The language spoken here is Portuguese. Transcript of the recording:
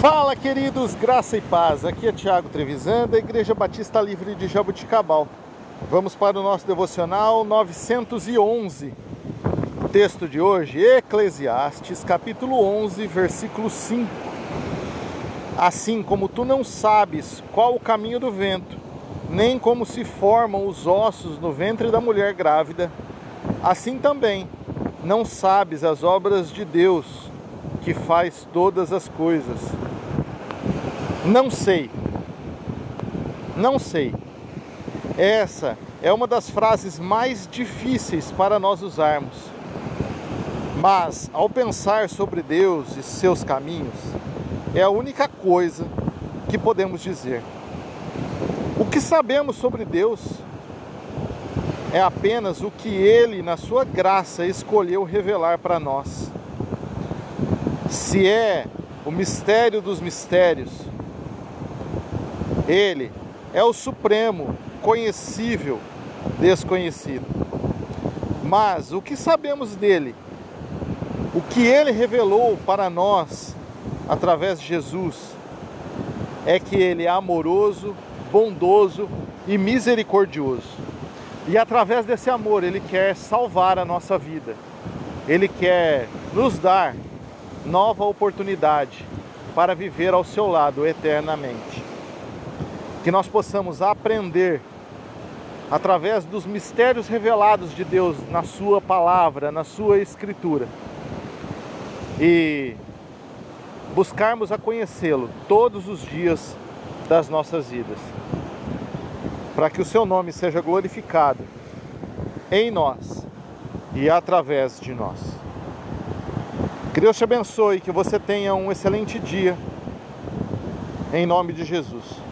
Fala, queridos, graça e paz. Aqui é Tiago Trevisan, da Igreja Batista Livre de Jabuticabal. Vamos para o nosso devocional 911. O texto de hoje, Eclesiastes, capítulo 11, versículo 5. Assim como tu não sabes qual o caminho do vento, nem como se formam os ossos no ventre da mulher grávida, assim também não sabes as obras de Deus, que faz todas as coisas. Não sei. Não sei. Essa é uma das frases mais difíceis para nós usarmos. Mas, ao pensar sobre Deus e seus caminhos, é a única coisa que podemos dizer. O que sabemos sobre Deus é apenas o que Ele, na Sua graça, escolheu revelar para nós. Se é o mistério dos mistérios, Ele é o supremo, conhecível, desconhecido. Mas o que sabemos dele? O que ele revelou para nós através de Jesus é que ele é amoroso, bondoso e misericordioso. E através desse amor, ele quer salvar a nossa vida. Ele quer nos dar nova oportunidade para viver ao seu lado eternamente. Que nós possamos aprender através dos mistérios revelados de Deus na Sua palavra, na Sua Escritura, e buscarmos a conhecê-lo todos os dias das nossas vidas, para que o Seu nome seja glorificado em nós e através de nós. Que Deus te abençoe, que você tenha um excelente dia, em nome de Jesus.